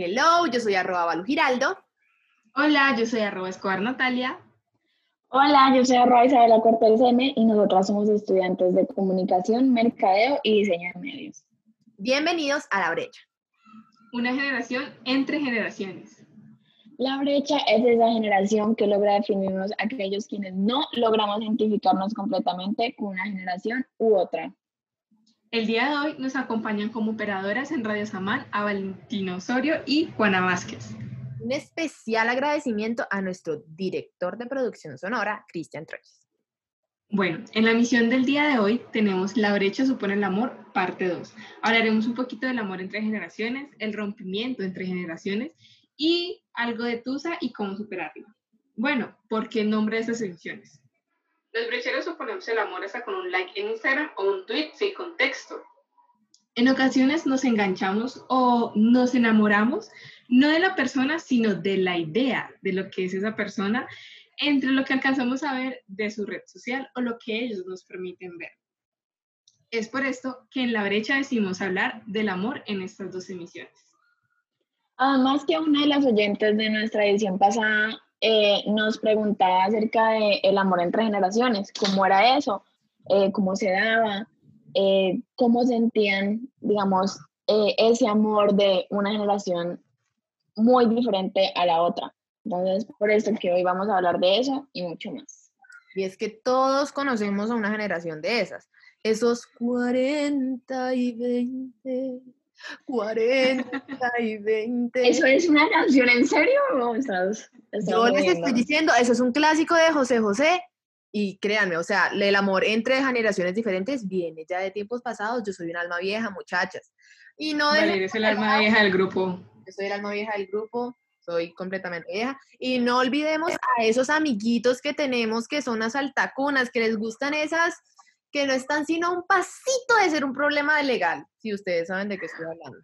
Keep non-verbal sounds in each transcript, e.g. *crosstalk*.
Hello, yo soy arroba Balu Giraldo. Hola, yo soy arroba Escobar Natalia. Hola, yo soy arroba Isabela Cortés M y nosotras somos estudiantes de comunicación, mercadeo y diseño de medios. Bienvenidos a La Brecha. Una generación entre generaciones. La brecha es esa generación que logra definirnos aquellos quienes no logramos identificarnos completamente con una generación u otra. El día de hoy nos acompañan como operadoras en Radio Samán a Valentina Osorio y Juana Vázquez. Un especial agradecimiento a nuestro director de producción sonora, Cristian Troyes. Bueno, en la misión del día de hoy tenemos La brecha supone el amor, parte 2. Hablaremos un poquito del amor entre generaciones, el rompimiento entre generaciones y algo de Tusa y cómo superarlo. Bueno, ¿por qué el nombre de esas ediciones? Los brecheros suponemos el amor hasta con un like en Instagram o un tweet sin contexto. En ocasiones nos enganchamos o nos enamoramos no de la persona, sino de la idea de lo que es esa persona entre lo que alcanzamos a ver de su red social o lo que ellos nos permiten ver. Es por esto que en la brecha decidimos hablar del amor en estas dos emisiones. Además que una de las oyentes de nuestra edición pasada eh, nos preguntaba acerca del el amor entre generaciones, cómo era eso, eh, cómo se daba, eh, cómo sentían, digamos, ese amor de una generación muy diferente a la otra. Entonces, por eso que hoy vamos a hablar de eso y mucho más. Y es que todos conocemos a una generación de esas, esos 40 y 20 40 y 20. ¿Eso es una canción en serio o estás, Yo les estoy diciendo, eso es un clásico de José José y créanme, o sea, el amor entre generaciones diferentes viene ya de tiempos pasados. Yo soy un alma vieja, muchachas. Y no vale, eres el alma vieja del grupo. Yo soy el alma vieja del grupo, soy completamente vieja. Y no olvidemos a esos amiguitos que tenemos que son las altacunas, que les gustan esas que no están sino un pasito de ser un problema legal, si ustedes saben de qué estoy hablando.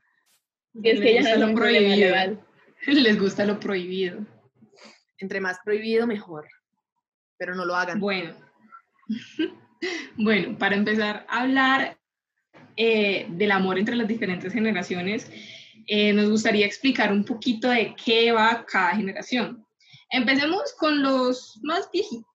es que ya lo prohibido. *laughs* Les gusta lo prohibido. Entre más prohibido, mejor. Pero no lo hagan. Bueno. *laughs* bueno, para empezar a hablar eh, del amor entre las diferentes generaciones, eh, nos gustaría explicar un poquito de qué va cada generación. Empecemos con los más viejitos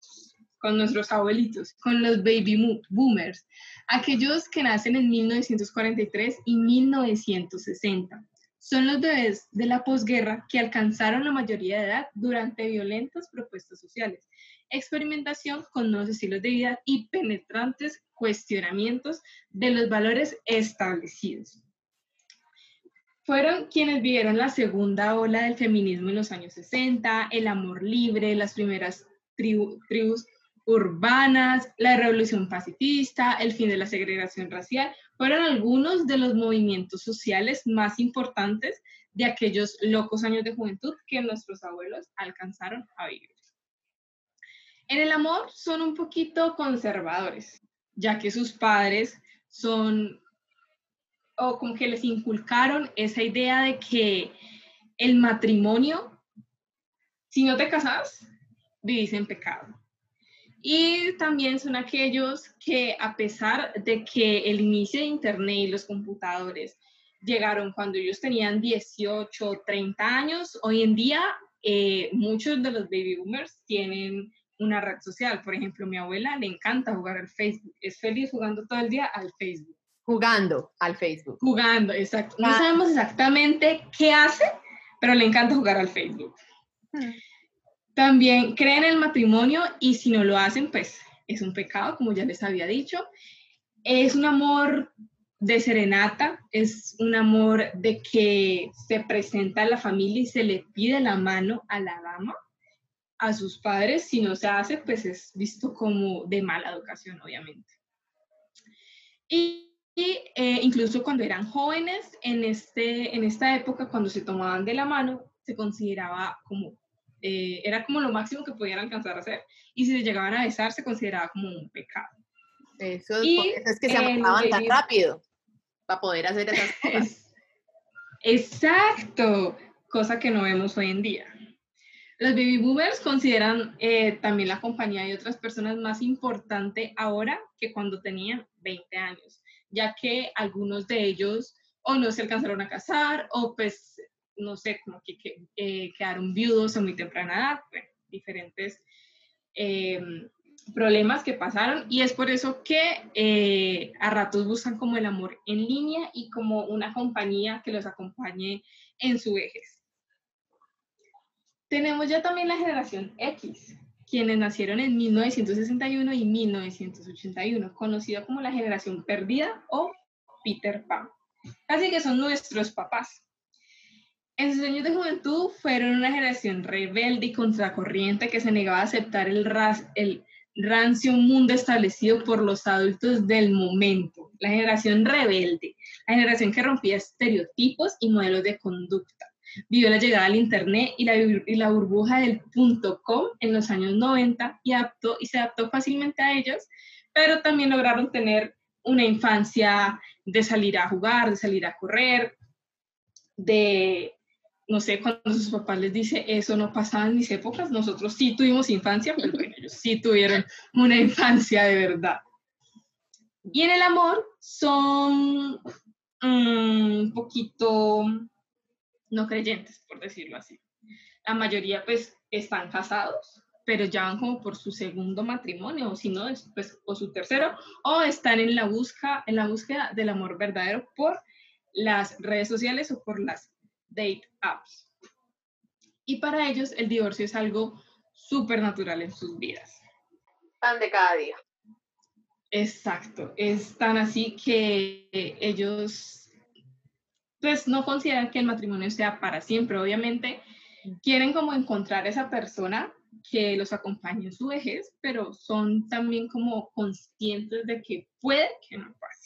con nuestros abuelitos, con los baby boomers, aquellos que nacen en 1943 y 1960. Son los bebés de la posguerra que alcanzaron la mayoría de edad durante violentas propuestas sociales, experimentación con nuevos estilos de vida y penetrantes cuestionamientos de los valores establecidos. Fueron quienes vivieron la segunda ola del feminismo en los años 60, el amor libre, las primeras tribus urbanas, la revolución pacifista, el fin de la segregación racial, fueron algunos de los movimientos sociales más importantes de aquellos locos años de juventud que nuestros abuelos alcanzaron a vivir. En el amor son un poquito conservadores, ya que sus padres son, o como que les inculcaron esa idea de que el matrimonio, si no te casas, vivís en pecado. Y también son aquellos que a pesar de que el inicio de Internet y los computadores llegaron cuando ellos tenían 18 o 30 años, hoy en día eh, muchos de los baby boomers tienen una red social. Por ejemplo, mi abuela le encanta jugar al Facebook. Es feliz jugando todo el día al Facebook. Jugando al Facebook. Jugando, exacto. No ah. sabemos exactamente qué hace, pero le encanta jugar al Facebook. Hmm. También creen en el matrimonio y si no lo hacen, pues es un pecado, como ya les había dicho. Es un amor de serenata, es un amor de que se presenta a la familia y se le pide la mano a la dama, a sus padres. Si no se hace, pues es visto como de mala educación, obviamente. Y, eh, incluso cuando eran jóvenes, en, este, en esta época, cuando se tomaban de la mano, se consideraba como eh, era como lo máximo que podían alcanzar a hacer. Y si se llegaban a besar, se consideraba como un pecado. Eso, es que se amaban tan rápido para poder hacer esas *laughs* cosas. Exacto, cosa que no vemos hoy en día. Los baby boomers consideran eh, también la compañía de otras personas más importante ahora que cuando tenían 20 años, ya que algunos de ellos o no se alcanzaron a casar o pues, no sé, como que, eh, quedaron viudos a muy temprana edad, diferentes em, problemas que pasaron y es por eso que eh, a ratos buscan como el amor en línea y como una compañía que los acompañe en su vejez. Tenemos ya también la generación X, quienes nacieron en 1961 y 1981, conocida como la generación perdida o Peter Pan. Así que son nuestros papás. En sus años de juventud fueron una generación rebelde y contracorriente que se negaba a aceptar el, ras, el rancio mundo establecido por los adultos del momento. La generación rebelde, la generación que rompía estereotipos y modelos de conducta Vivió la llegada al Internet y la, y la burbuja del punto .com en los años 90 y, adaptó, y se adaptó fácilmente a ellos, pero también lograron tener una infancia de salir a jugar, de salir a correr, de, no sé, cuando sus papás les dice eso no pasaba en mis épocas, nosotros sí tuvimos infancia, pero ellos sí tuvieron una infancia de verdad. Y en el amor son mm, un poquito no creyentes, por decirlo así. La mayoría pues están casados, pero ya van como por su segundo matrimonio, o si no, pues, o su tercero, o están en la, en la búsqueda del amor verdadero por las redes sociales o por las date apps. Y para ellos el divorcio es algo súper natural en sus vidas. Pan de cada día. Exacto, es tan así que ellos pues no consideran que el matrimonio sea para siempre. Obviamente quieren como encontrar esa persona que los acompañe en su vejez, pero son también como conscientes de que puede que no pase.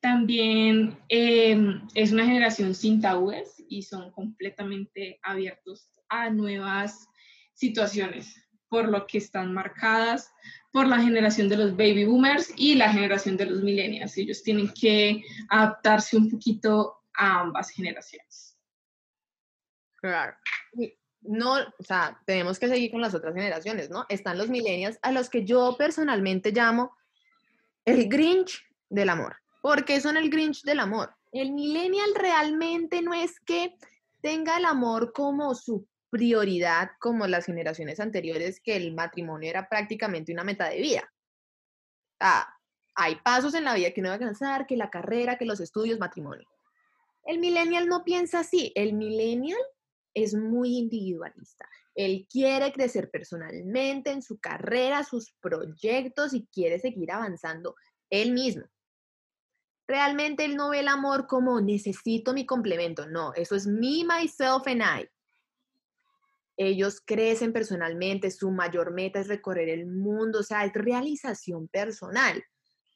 También em, es una generación sin tabúes y son completamente abiertos a nuevas situaciones, por lo que están marcadas por la generación de los baby boomers y la generación de los millennials. Ellos tienen que adaptarse un poquito a ambas generaciones. Claro. No, o sea, tenemos que seguir con las otras generaciones, ¿no? Están los millennials, a los que yo personalmente llamo el Grinch del amor. ¿Por qué son el Grinch del amor? El millennial realmente no es que tenga el amor como su prioridad como las generaciones anteriores, que el matrimonio era prácticamente una meta de vida. Ah, hay pasos en la vida que no va a alcanzar, que la carrera, que los estudios, matrimonio. El millennial no piensa así. El millennial es muy individualista. Él quiere crecer personalmente en su carrera, sus proyectos y quiere seguir avanzando él mismo. Realmente él no ve el amor como necesito mi complemento. No, eso es me, myself and I ellos crecen personalmente, su mayor meta es recorrer el mundo, o sea, es realización personal.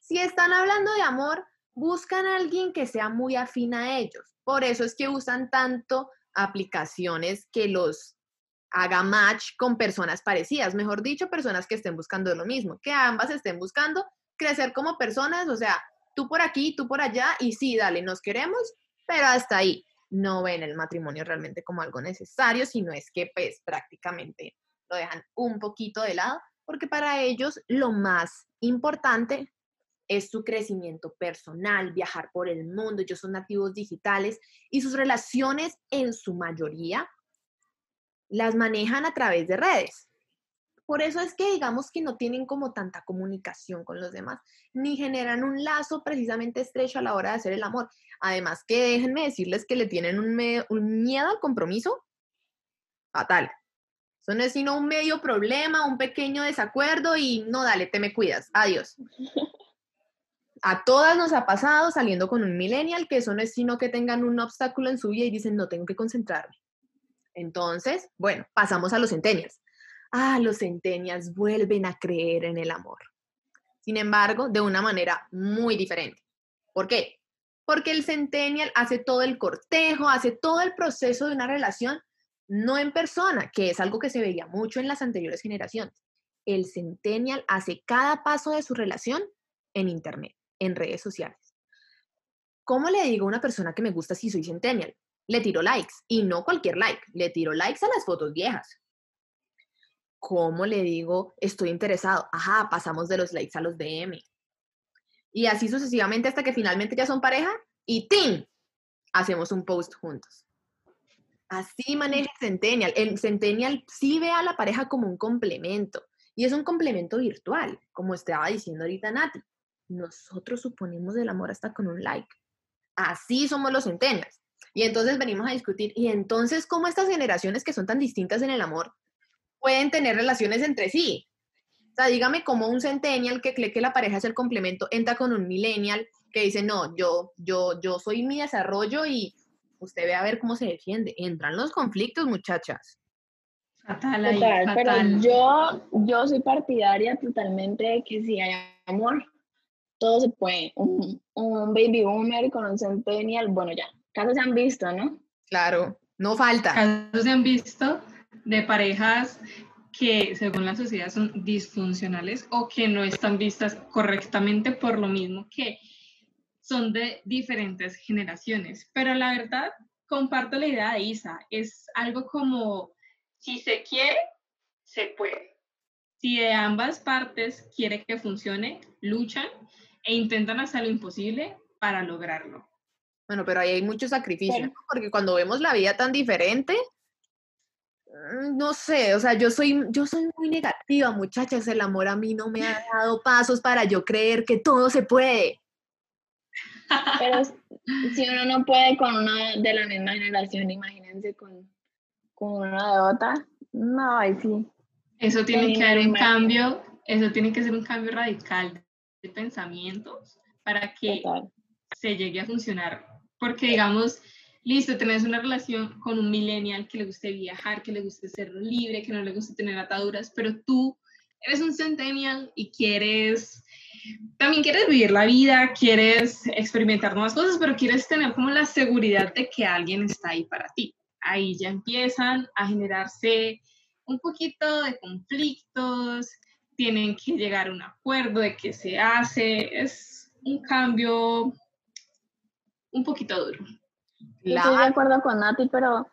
Si están hablando de amor, buscan a alguien que sea muy afín a ellos. Por eso es que usan tanto aplicaciones que los haga match con personas parecidas, mejor dicho, personas que estén buscando lo mismo, que ambas estén buscando crecer como personas, o sea, tú por aquí, tú por allá, y sí, dale, nos queremos, pero hasta ahí no ven el matrimonio realmente como algo necesario, sino es que pues prácticamente lo dejan un poquito de lado, porque para ellos lo más importante es su crecimiento personal, viajar por el mundo, ellos son nativos digitales y sus relaciones en su mayoría las manejan a través de redes. Por eso es que digamos que no tienen como tanta comunicación con los demás, ni generan un lazo precisamente estrecho a la hora de hacer el amor. Además que déjenme decirles que le tienen un, miedo al compromiso fatal. Eso no es sino un medio problema, un pequeño desacuerdo y no, dale, te me cuidas, adiós. A todas nos ha pasado saliendo con un millennial que eso no es sino que tengan un obstáculo en su vida y dicen, no tengo que concentrarme. Entonces, bueno, pasamos a los centenias ah, los centenias vuelven a creer en el amor. Sin embargo, de una manera muy diferente. ¿Por qué? Porque el centennial hace todo el cortejo, hace todo el proceso de una relación, no en persona, que es algo que se veía mucho en las anteriores generaciones. El centennial hace cada paso de su relación en Internet, en redes sociales. ¿Cómo le digo a una persona que me gusta si soy centennial? le tiro likes y no cualquier like, le tiro likes a las fotos viejas. ¿Cómo le digo estoy interesado? Ajá, pasamos de los likes a los DM. Y así sucesivamente hasta que finalmente ya son pareja y ¡tin! Hacemos un post juntos. Así maneja Centennial. El Centennial sí ve a la pareja como un complemento. Y es un complemento virtual, como estaba diciendo ahorita Nati. Nosotros suponemos el amor hasta con un like. Así somos los Centennials. Y entonces venimos a discutir, y entonces, ¿cómo estas generaciones que son tan distintas en el amor pueden tener relaciones entre sí? O sea, dígame cómo un centennial que cree que la pareja es el complemento entra con un millennial que dice, no, yo, yo, yo soy mi desarrollo y usted ve a ver cómo se defiende. Entran los conflictos, muchachas. Fatal ahí, Total, fatal. pero yo, yo soy partidaria totalmente de que si hay amor, todo se puede. Un, un baby boomer con un centennial, bueno, ya, casos se han visto, ¿no? Claro, no falta. Casos se han visto de parejas que según la sociedad son disfuncionales o que no están vistas correctamente por lo mismo que son de diferentes generaciones. Pero la verdad, comparto la idea de Isa, es algo como, si se quiere, se puede. Si de ambas partes quiere que funcione, luchan e intentan hacer lo imposible para lograrlo. Bueno, pero ahí hay mucho sacrificio, ¿no? porque cuando vemos la vida tan diferente, no sé, o sea, yo soy, yo soy muy negativa, muchachas, el amor a mí no me ha dado pasos para yo creer que todo se puede. Pero si uno no puede con una de la misma generación, imagínense con, con una de otra. No, ahí sí. Eso tiene que haber un cambio, eso tiene que ser un cambio radical de pensamientos para que Total. se llegue a funcionar. Porque digamos, listo, tenés una relación con un millennial que le guste viajar, que le guste ser libre, que no le guste tener ataduras, pero tú eres un centennial y quieres, también quieres vivir la vida, quieres experimentar nuevas cosas, pero quieres tener como la seguridad de que alguien está ahí para ti. Ahí ya empiezan a generarse un poquito de conflictos, tienen que llegar a un acuerdo de qué se hace, es un cambio un poquito duro. Yo estoy de acuerdo con Nati, pero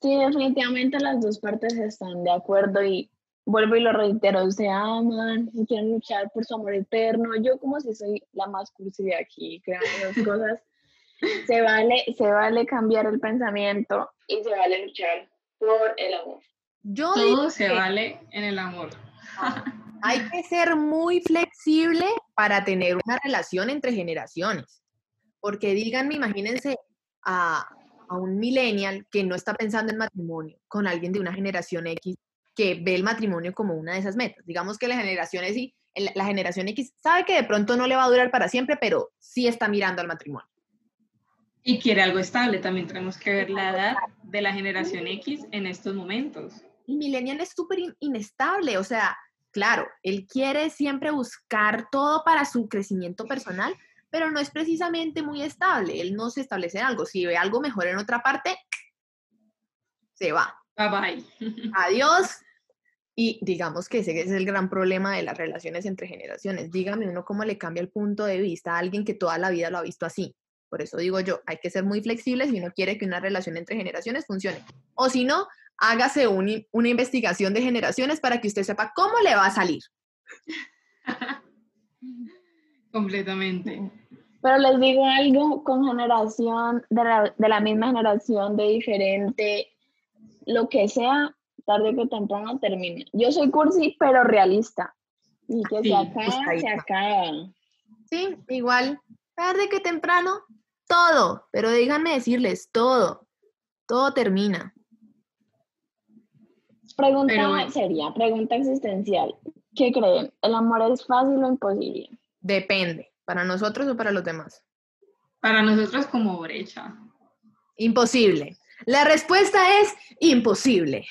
sí, definitivamente las dos partes están de acuerdo y vuelvo y lo reitero, se aman y quieren luchar por su amor eterno. Yo como si soy la más cursi de aquí, creo esas *laughs* cosas. Se vale, se vale cambiar el pensamiento y se vale luchar por el amor. Yo digo Todo se que vale en el amor. hay que ser muy flexible para tener una relación entre generaciones. Porque díganme, imagínense a, a un millennial que no está pensando en matrimonio con alguien de una generación X que ve el matrimonio como una de esas metas. Digamos que la generación X, la generación X sabe que de pronto no le va a durar para siempre, pero sí está mirando al matrimonio. Y quiere algo estable, también tenemos que ver la edad de la generación X en estos momentos. El millennial es súper in- inestable, o sea, claro, él quiere siempre buscar todo para su crecimiento personal, pero no es precisamente muy estable, él no se establece en algo, si ve algo mejor en otra parte, se va, Bye bye. *laughs* adiós. Y digamos que ese es el gran problema de las relaciones entre generaciones. Dígame uno cómo le cambia el punto de vista a alguien que toda la vida lo ha visto así. Por eso digo yo, hay que ser muy flexibles si uno quiere que una relación entre generaciones funcione. O si no, hágase un una investigación de generaciones para que usted sepa cómo le va a salir. *laughs* Completamente. Pero les digo algo, con generación, de la, de la misma generación, de diferente, lo que sea, tarde que temprano termina. Yo soy cursi, pero realista. Y que Sí, se acaba, se acaba. Sí, igual, tarde que temprano, todo. Pero díganme decirles, todo. Todo termina. Pregunta Pero seria, pregunta existencial. ¿Qué creen? ¿El amor es fácil o imposible? Depende, para nosotros o para los demás. Para nosotros como brecha. Imposible. La respuesta es imposible.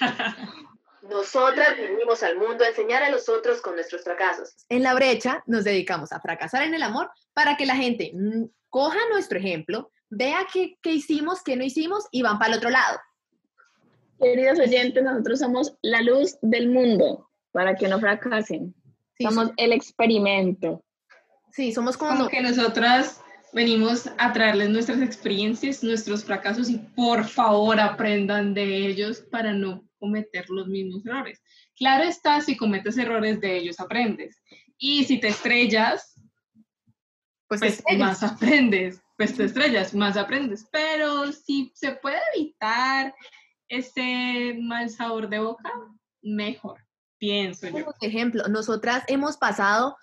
*laughs* Nosotras vinimos al mundo a enseñar a los otros con nuestros fracasos. En la brecha nos dedicamos a fracasar en el amor para que la gente mm, coja nuestro ejemplo, vea qué, qué hicimos, qué no hicimos y van para el otro lado. Queridos oyentes, nosotros somos la luz del mundo para que no fracasen. Sí, somos so- el experimento. Sí, somos como... Como no- que nosotras venimos a traerles nuestras experiencias, nuestros fracasos y por favor aprendan de ellos para no cometer los mismos errores. Claro está, si cometes errores de ellos aprendes. Y si te estrellas, Pues, pues estrellas. más aprendes, pues te estrellas, más aprendes. Pero si se puede evitar ese mal sabor de boca, mejor, pienso yo. Por ejemplo, nosotras hemos pasado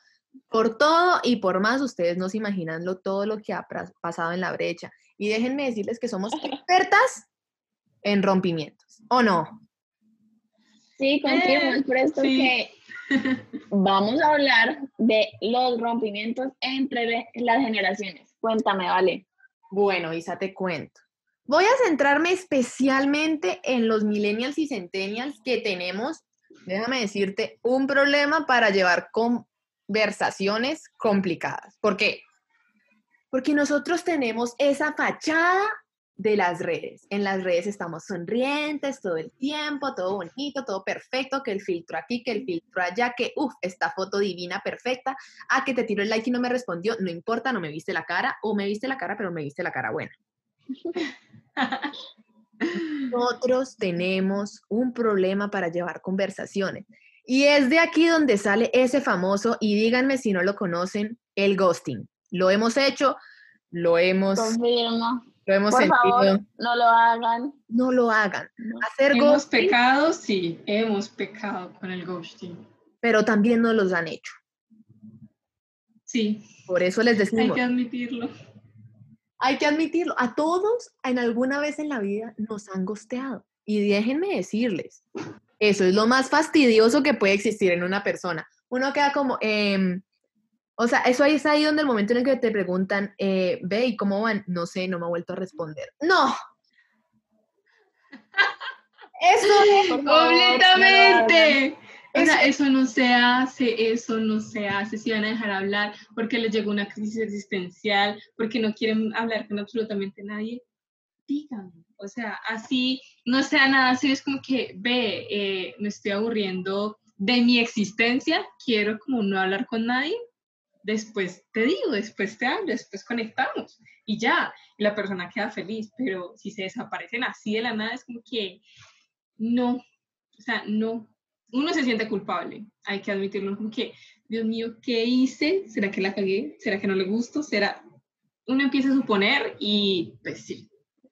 por todo y por más, ustedes no se imaginan lo, todo lo que ha pasado en la brecha. Y déjenme decirles que somos expertas en rompimientos, ¿o no? Sí, confirmo, es por esto sí. que vamos a hablar de los rompimientos entre las generaciones. Cuéntame, vale. Bueno, Isa, te cuento. Voy a centrarme especialmente en los millennials y centennials que tenemos, déjame decirte, un problema para llevar conversaciones complicadas. ¿Por qué? Porque nosotros tenemos esa fachada de las redes. En las redes estamos sonrientes todo el tiempo, todo bonito, todo perfecto, que el filtro aquí, que el filtro allá, que, uff, esta foto divina, perfecta. Ah, que te tiró el like y no me respondió, no importa, no me viste la cara, o me viste la cara, pero me viste la cara buena. *laughs* Nosotros tenemos un problema para llevar conversaciones. Y es de aquí donde sale ese famoso, y díganme si no lo conocen, el ghosting. Lo hemos hecho, lo hemos, Confirmo. lo hemos Por sentido. favor, no lo hagan. No lo hagan. No. Hacer Hemos ghosting, pecado, sí, hemos pecado con el ghosting. pero también no los han hecho. Sí, Por eso les hay decimos, que admitirlo. hay que admitirlo, a todos en alguna vez en la vida nos han gosteado. Y déjenme decirles, eso es lo más fastidioso que puede existir en una persona. Uno queda como, em, o sea, eso ahí es ahí donde el momento en el que te preguntan, eh, ve, ¿y cómo van? No sé, no me ha vuelto a responder. ¡No! Eso hagan. Completamente. O sea, Eso- eso no se hace, eso no se hace. Si van a dejar hablar porque les llegó una crisis existencial, porque no quieren hablar con absolutamente nadie, díganme. O sea, así no sea nada así, es como que, ve, eh, me estoy aburriendo de mi existencia, quiero como no hablar con nadie, después te digo, después te hablo, después conectamos y ya, la persona queda feliz, pero si se desaparecen así de la nada, es como que no, o sea, no, uno se siente culpable, hay que admitirlo, como que, Dios mío, ¿qué hice? ¿Será que la cagué? ¿Será que no le gusto? ¿Será? Uno empieza a suponer y pues sí,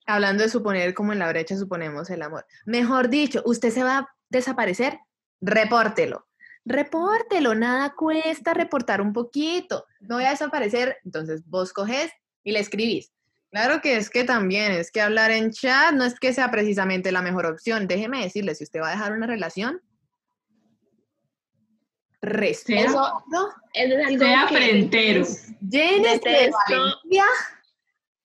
Hablando de suponer, como en la brecha suponemos el amor. Mejor dicho, usted se va a desaparecer, repórtelo. Repórtelo, nada cuesta reportar un poquito. No voy a desaparecer, entonces vos coges y le escribís. Claro que es que también, es que hablar en chat no es que sea precisamente la mejor opción. Déjeme decirle, si usted va a dejar una relación, respeto, Eso- Eso es algo sea que frentero. llénese de valentía,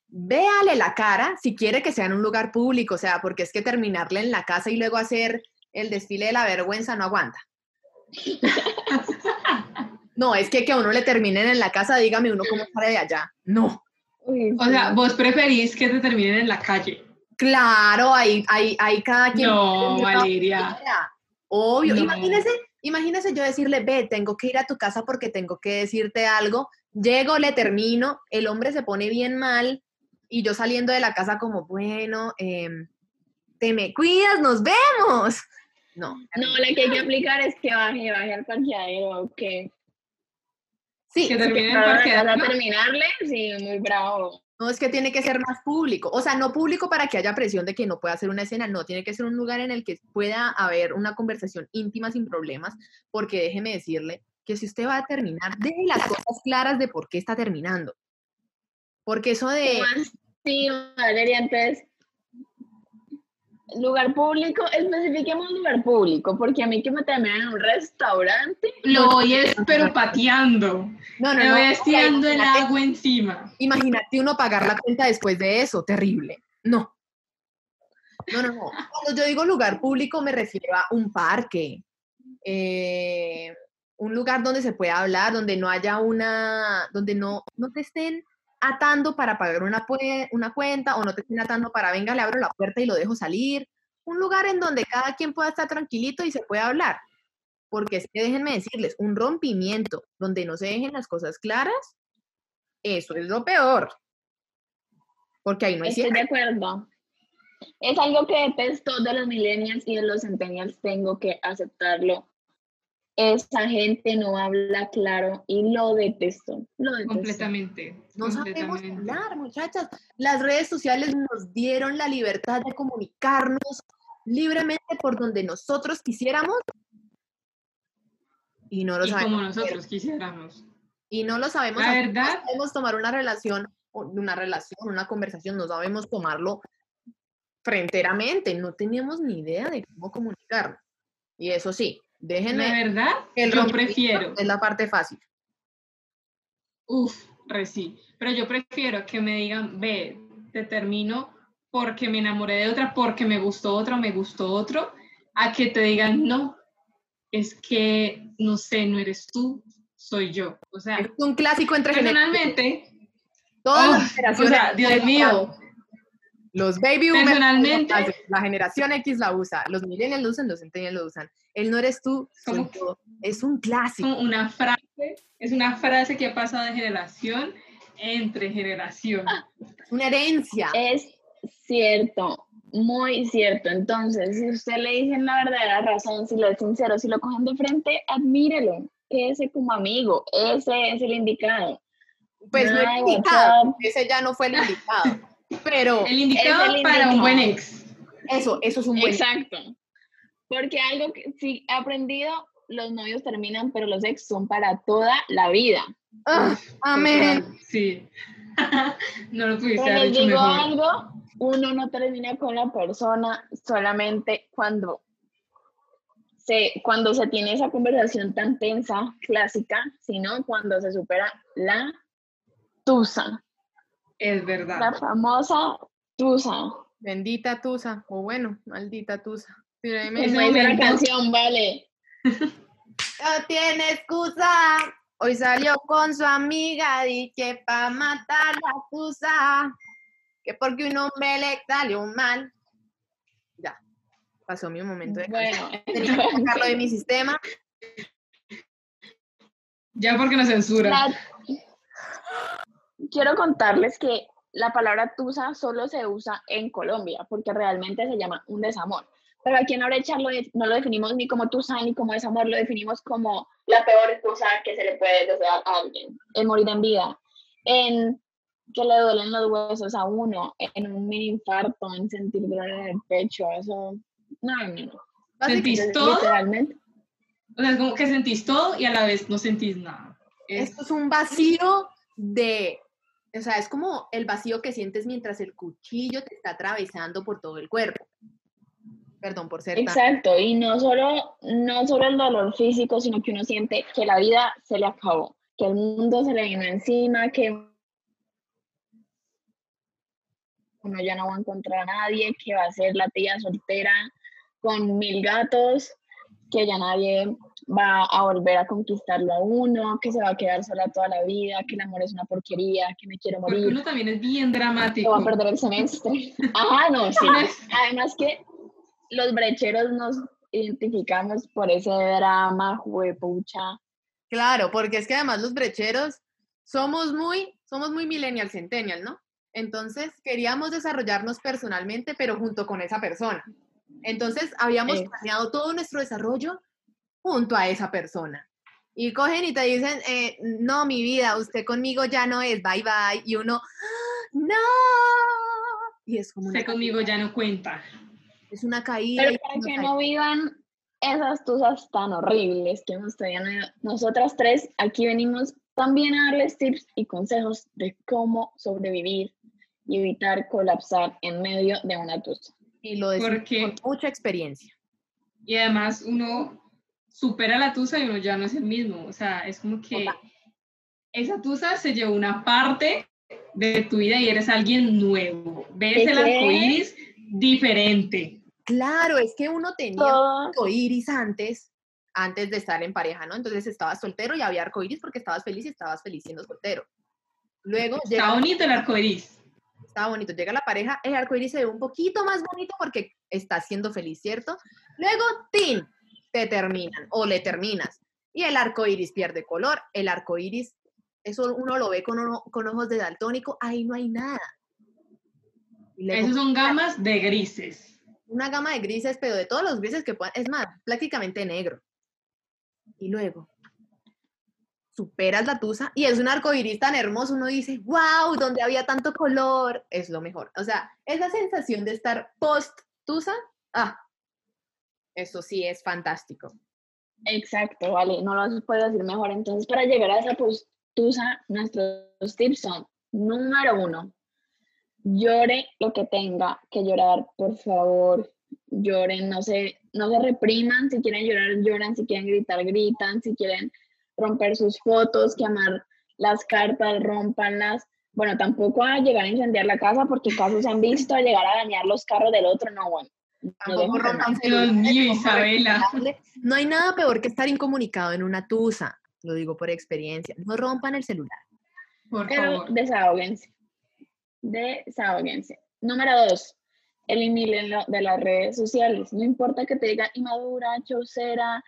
véale la cara si quiere que sea en un lugar público, o sea, porque es que terminarle en la casa y luego hacer el desfile de la vergüenza no aguanta. *laughs* No, es que que a uno le terminen en la casa, dígame uno cómo sale de allá. No. O sea, vos preferís que te terminen en la calle. Claro, ahí, ahí, ahí cada quien. No, Valeria. Obvio. No. Imagínese, imagínese yo decirle, ve, tengo que ir a tu casa porque tengo que decirte algo. Llego, le termino, el hombre se pone bien mal y yo saliendo de la casa como, bueno, em, te me cuidas, nos vemos. No. No, la que hay que *laughs* aplicar es que baje, baje al parqueadero, que Sí, Que sí, terminen para terminarle, sí, muy bravo. no es que tiene que ser más público. O sea, no público para que haya presión de que no pueda hacer una escena, no, tiene que ser un lugar en el que pueda haber una conversación íntima sin problemas, porque déjeme decirle que si usted va a terminar, deje las cosas claras de por qué está terminando. Porque eso de... ¿Cómo así, Valeria? Entonces, lugar público, especifiquemos lugar público, porque a mí que me terminan en un restaurante, Lo voy es pero pateando. No, no, Me no. voy o sea, estirando el agua encima. Imagínate uno pagar la cuenta después de eso, terrible. No. No, no, no. Cuando yo digo lugar público me refiero a un parque, eh, un lugar donde se pueda hablar, donde no haya una, donde no, no te estén atando para pagar una, una cuenta o no te estén atando para, venga, le abro la puerta y lo dejo salir. Un lugar en donde cada quien pueda estar tranquilito y se pueda hablar. Porque es que déjenme decirles, un rompimiento donde no se dejen las cosas claras, eso es lo peor. Porque ahí no hay Estoy cierre. de acuerdo. Es algo que detesto de los millennials y de los centennials, tengo que aceptarlo. Esa gente no habla claro y lo detesto. Lo detesto. Completamente. No sabemos hablar, muchachas. Las redes sociales nos dieron la libertad de comunicarnos libremente por donde nosotros quisiéramos y no lo Y sabemos. como hacer. nosotros quisiéramos. Y no lo sabemos. La hacer. verdad, No sabemos tomar una relación, o una relación, una conversación, no sabemos tomarlo fronteramente. No tenemos ni idea de cómo comunicarnos. Y eso sí, la déjenme verdad, que el yo prefiero. es la parte fácil. Uf, reci. Pero yo prefiero que me digan, ve, te termino porque me enamoré de otra, porque me gustó otra, me gustó otro, a que te digan, no, es que, no sé, no eres tú, soy yo. O sea, Es un clásico entre personalmente, Todas oh, las o sea, Dios mío, Los baby boomers, Personalmente- la- la generación X la usa, los millennials lo usan, los centennials lo usan. El no eres tú, soy ¿Cómo? yo. Es un clásico. una frase, es una frase que ha pasado de generación entre generación. *laughs* Una herencia. Es cierto, muy cierto. Entonces, si usted le dicen la verdadera razón, si lo es sincero, si lo cogen de frente, admírelo, quédese como amigo, ese es el indicado. Pues no el de indicado. Ese ya no fue el indicado. Pero El indicado el para un buen ex. eso, eso es un buen. Exacto. Porque algo que sí he aprendido, los novios terminan, pero los ex son para toda la vida. Ah, amén. Sí. *laughs* no lo pudiste Pero les digo mejor. algo, uno no termina con la persona solamente cuando se, cuando se tiene esa conversación tan tensa, clásica, sino cuando se supera la tusa, Es la verdad. famosa tusa. Bendita Tusa. O bueno, maldita Tusa. Pero me la momento- canción, vale. No tiene excusa. Hoy salió con su amiga y que pa' matar la Tusa. Que porque un hombre le salió mal. Ya. Pasó mi momento de. Bueno, Tenía que sacarlo de mi sistema. Ya porque nos censura. La- Quiero contarles que la palabra tusa solo se usa en Colombia, porque realmente se llama un desamor. Pero aquí en Orecha lo no lo definimos ni como tusa ni como desamor, lo definimos como la peor cosa que se le puede desear a alguien, en morir en vida, en que le duelen los huesos a uno, en un mini infarto, en sentir dolor en el pecho, eso, no, no, no. ¿Sentís todo? Literalmente. O sea, es como que sentís todo y a la vez no sentís nada. Es- Esto es un vacío de, o sea, es como el vacío que sientes mientras el cuchillo te está atravesando por todo el cuerpo. Perdón por ser. Exacto, y no solo, no solo el dolor físico, sino que uno siente que la vida se le acabó, que el mundo se le vino encima, que uno ya no va a encontrar a nadie, que va a ser la tía soltera con mil gatos, que ya nadie va a volver a conquistarlo a uno, que se va a quedar sola toda la vida, que el amor es una porquería, que me quiero porque morir, uno también es bien dramático. va a perder el semestre. *laughs* Ajá, no, sí. Además que los brecheros nos identificamos por ese drama, juepucha. Claro, porque es que además los brecheros somos muy, somos muy millennial, centennial, ¿no? Entonces queríamos desarrollarnos personalmente, pero junto con esa persona. Entonces habíamos planeado todo nuestro desarrollo junto a esa persona. Y cogen y te dicen, eh, no, mi vida, usted conmigo ya no es, bye bye. Y uno, "Ah, no. Y es como Usted conmigo ya no cuenta. es una caída. Pero para que caída. no vivan esas tusas tan horribles que hemos tenido nosotras tres, aquí venimos también a darles tips y consejos de cómo sobrevivir y evitar colapsar en medio de una tusa. Y lo decimos Porque- con mucha experiencia. Y además uno supera la tusa y uno ya no es el mismo. O sea, es como que esa tusa se llevó una parte de tu vida y eres alguien nuevo. Ves ¿De el arco iris diferente. Claro, es que uno tenía Todo, arcoíris antes, antes de estar en pareja, ¿no? Entonces estabas soltero y había arcoíris porque estabas feliz y estabas feliz siendo soltero. Luego Está llega, bonito el arco iris. estaba bonito, llega la pareja, el arcoíris se ve un poquito más bonito porque estás siendo feliz, ¿cierto? Luego, ¡tin! Te terminan o le terminas. Y el arcoíris pierde color, el arcoíris eso uno lo ve con, uno- con ojos de daltónico, ahí no hay nada. Esos son gamas de grises. una gama de grises, pero de todos los grises que puedan, es más, prácticamente negro. Y luego, superas la tusa y es un arco iris tan hermoso, uno dice, wow, donde había tanto color, es lo mejor. O sea, esa sensación de estar post tusa, ah, eso sí es fantástico. Exacto, vale, no lo puedo decir mejor. Entonces, para llegar a esa postusa, nuestros tips son, número uno, llore lo que tenga que llorar, por favor, lloren, no se, no se repriman, si quieren llorar, lloran, si quieren gritar, gritan, si quieren romper sus fotos, quemar las cartas, rompanlas. Bueno, tampoco a llegar a incendiar la casa porque casos se han visto, llegar a dañar los carros del otro, no, bueno. No Tampoco Isabela. hay nada peor que estar incomunicado en una tusa, lo digo por experiencia. No rompan el celular. Por Pero favor. desahóguense. Desahóguense. Número dos, elimínenlo de las redes sociales. No importa que te diga inmadura, chaucera,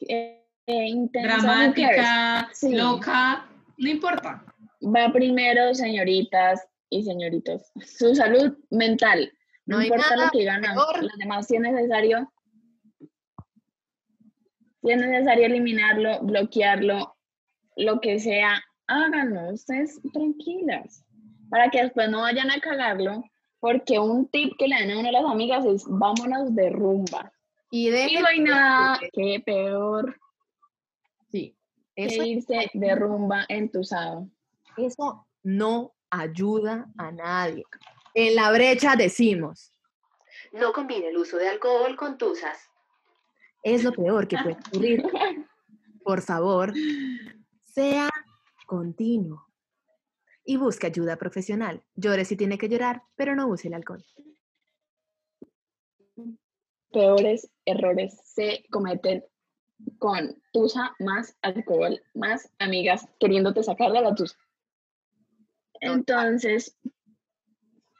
eh, eh, intensa. Dramática, Sí. loca, no importa. Va primero, señoritas y señoritos. Su salud mental. No, importa nada lo que digan peor. los demás. Si es necesario, si es necesario eliminarlo, bloquearlo, lo que sea, háganlo. Ustedes tranquilas. Para que después no vayan a cagarlo. Porque un tip que le dan a uno a las amigas es vámonos de rumba. Y Y no hay nada que peor Sí, que eso, irse de rumba entusado. eso no ayuda a nadie. En la brecha decimos, No combine el uso de alcohol con tusas. es lo peor que puede ocurrir. Por favor, sea continuo. Y busque ayuda profesional. Llore si tiene que llorar, pero no use el alcohol. peores errores se cometen con tusa más alcohol, más amigas queriéndote sacar de la tusa. Entonces,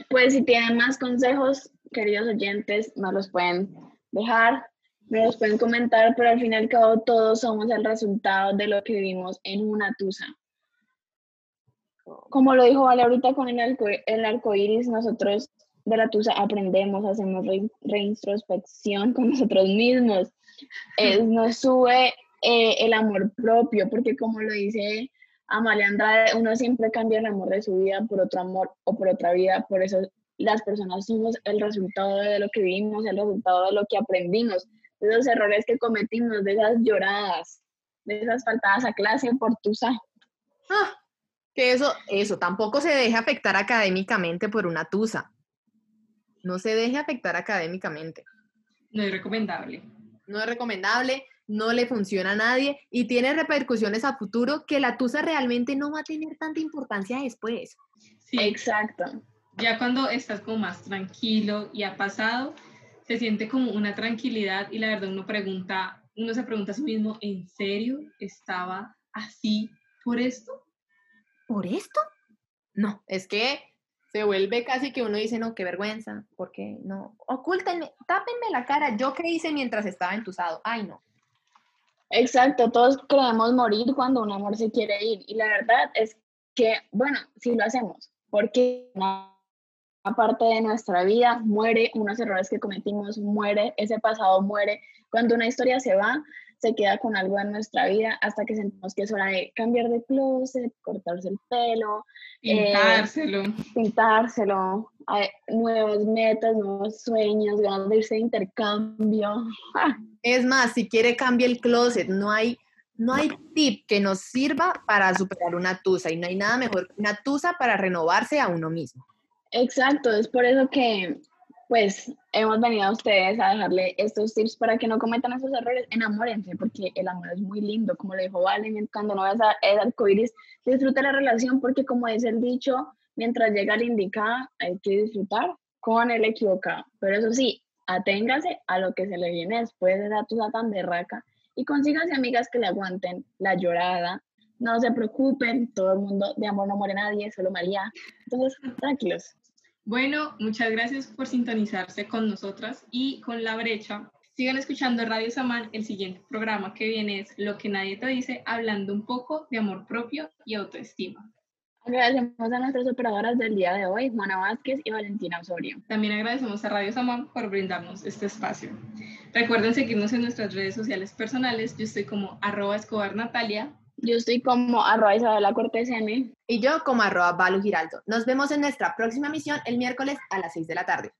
pues si tienen más consejos, queridos oyentes, nos los pueden dejar, nos los pueden comentar, pero al fin y al cabo todos somos el resultado de lo que vivimos en una tusa. Como lo dijo Vale ahorita con el, arco, el arco iris, nosotros de la tusa aprendemos, hacemos re- reintrospección con nosotros mismos. Nos sube eh, el amor propio, porque como lo dice Amalia Andrade, uno siempre cambia el amor de su vida por otro amor o por otra vida, por eso las personas somos el resultado de lo que vivimos, el resultado de lo que aprendimos, de esos errores que cometimos, de esas lloradas, de esas faltadas a clase por tusa. Ah, que eso, eso, tampoco se deje afectar académicamente por una tusa. No se deje afectar académicamente. No es recomendable. No es recomendable, no le funciona a nadie y tiene repercusiones a futuro que la tusa realmente no va a tener tanta importancia después. Sí, Exacto. ya cuando estás como más tranquilo y ha pasado, se siente como una tranquilidad y la verdad uno pregunta, uno se pregunta a sí mismo, ¿en serio estaba así por esto? ¿Por esto? No, es que se vuelve casi que uno dice, no, qué vergüenza, porque no, ocúltenme, tápenme la cara, yo qué hice mientras estaba entusado, ay no. Exacto, todos queremos morir cuando un amor se quiere ir. Y la verdad es que, bueno, sí lo hacemos, porque una parte de nuestra vida muere, unos errores que cometimos muere, ese pasado muere. Cuando una historia se va, se queda con algo en nuestra vida hasta que sentimos que es hora de cambiar de closet, cortarse el pelo, Eh, Pintárselo. pintárselo, hay nuevas metas, nuevos sueños, ganas de irse de intercambio. *laughs* Es más, si quiere cambie el closet, no hay, no hay tip que nos sirva para superar una tusa y no hay nada mejor que una tusa para renovarse a uno mismo. Exacto, es por eso que pues hemos venido a ustedes a dejarle estos tips para que no cometan esos errores. Enamórense, porque el amor es muy lindo, como lo dijo Valen, cuando no ves a- el arcoíris, disfruta la relación, porque como dice el dicho, mientras llega el indicado, hay que disfrutar con el equivocado. Pero eso sí, aténgase a lo que se le viene después de esa tusa tan berraca y consíganse amigas que le aguanten la llorada. No se preocupen, todo el mundo de amor no muere nadie, solo María. Entonces, tranquilos. Bueno, muchas gracias por sintonizarse con nosotras y con La Brecha. Sigan escuchando Radio Samán. El siguiente programa que viene es Lo que nadie te dice, hablando un poco de amor propio y autoestima. Agradecemos a nuestras operadoras del día de hoy, Juana Vázquez y Valentina Osorio. También agradecemos a Radio Samán por brindarnos este espacio. Recuerden seguirnos en nuestras redes sociales personales. Yo estoy como arroba escobar Natalia. Yo estoy como arroba Isabela Cortés. Y yo como arroba Balu Giraldo. Nos vemos en nuestra próxima misión el miércoles a las 6 de la tarde.